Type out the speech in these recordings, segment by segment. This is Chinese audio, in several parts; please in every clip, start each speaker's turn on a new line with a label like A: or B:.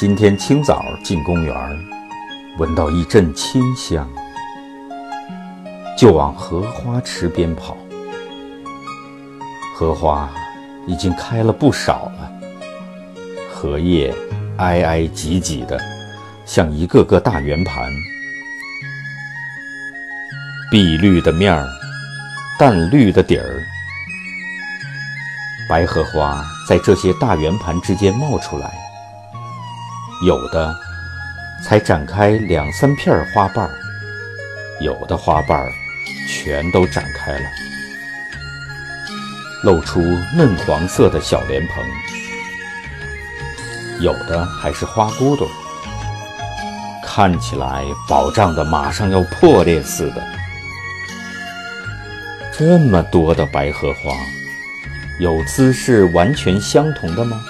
A: 今天清早进公园，闻到一阵清香，就往荷花池边跑。荷花已经开了不少了，荷叶挨挨挤挤的，像一个个大圆盘，碧绿的面儿，淡绿的底儿，白荷花在这些大圆盘之间冒出来。有的才展开两三片花瓣儿，有的花瓣儿全都展开了，露出嫩黄色的小莲蓬；有的还是花骨朵，看起来饱胀的马上要破裂似的。这么多的白荷花，有姿势完全相同的吗？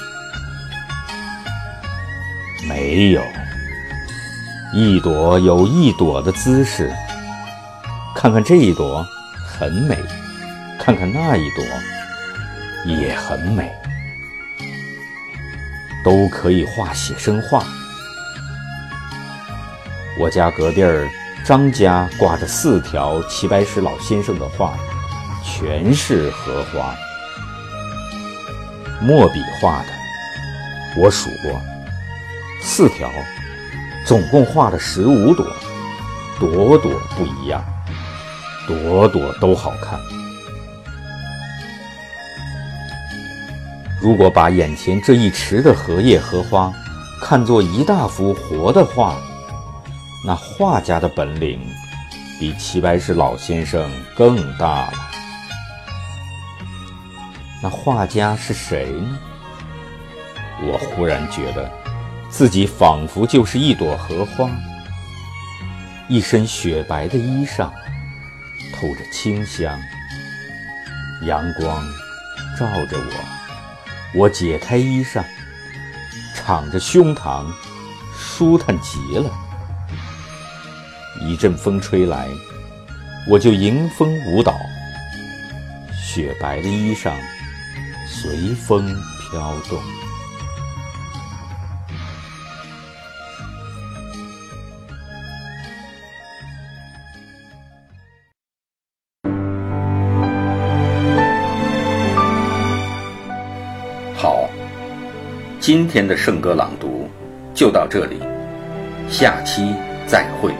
A: 没有，一朵有一朵的姿势。看看这一朵，很美；看看那一朵，也很美。都可以画写生画。我家隔壁儿张家挂着四条齐白石老先生的画，全是荷花，墨笔画的。我数过。四条，总共画了十五朵，朵朵不一样，朵朵都好看。如果把眼前这一池的荷叶荷花看作一大幅活的画，那画家的本领比齐白石老先生更大了。那画家是谁呢？我忽然觉得。自己仿佛就是一朵荷花，一身雪白的衣裳，透着清香。阳光照着我，我解开衣裳，敞着胸膛，舒坦极了。一阵风吹来，我就迎风舞蹈，雪白的衣裳随风飘动。今天的圣歌朗读就到这里，下期再会。